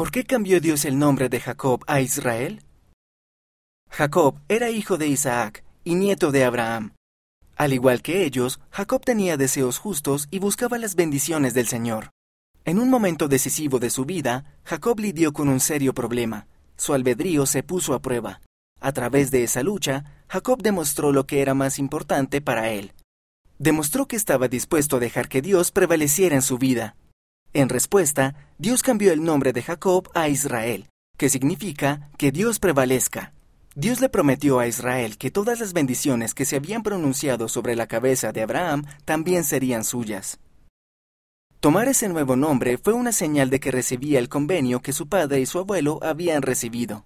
¿Por qué cambió Dios el nombre de Jacob a Israel? Jacob era hijo de Isaac y nieto de Abraham. Al igual que ellos, Jacob tenía deseos justos y buscaba las bendiciones del Señor. En un momento decisivo de su vida, Jacob lidió con un serio problema. Su albedrío se puso a prueba. A través de esa lucha, Jacob demostró lo que era más importante para él. Demostró que estaba dispuesto a dejar que Dios prevaleciera en su vida. En respuesta, Dios cambió el nombre de Jacob a Israel, que significa que Dios prevalezca. Dios le prometió a Israel que todas las bendiciones que se habían pronunciado sobre la cabeza de Abraham también serían suyas. Tomar ese nuevo nombre fue una señal de que recibía el convenio que su padre y su abuelo habían recibido.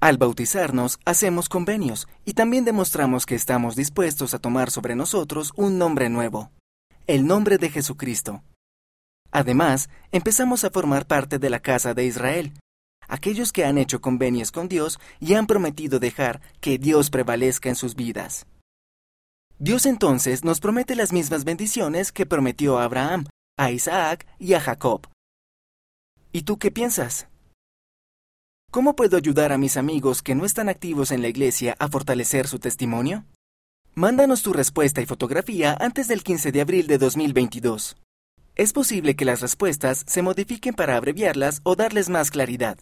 Al bautizarnos, hacemos convenios y también demostramos que estamos dispuestos a tomar sobre nosotros un nombre nuevo, el nombre de Jesucristo. Además, empezamos a formar parte de la casa de Israel, aquellos que han hecho convenios con Dios y han prometido dejar que Dios prevalezca en sus vidas. Dios entonces nos promete las mismas bendiciones que prometió a Abraham, a Isaac y a Jacob. ¿Y tú qué piensas? ¿Cómo puedo ayudar a mis amigos que no están activos en la iglesia a fortalecer su testimonio? Mándanos tu respuesta y fotografía antes del 15 de abril de 2022. Es posible que las respuestas se modifiquen para abreviarlas o darles más claridad.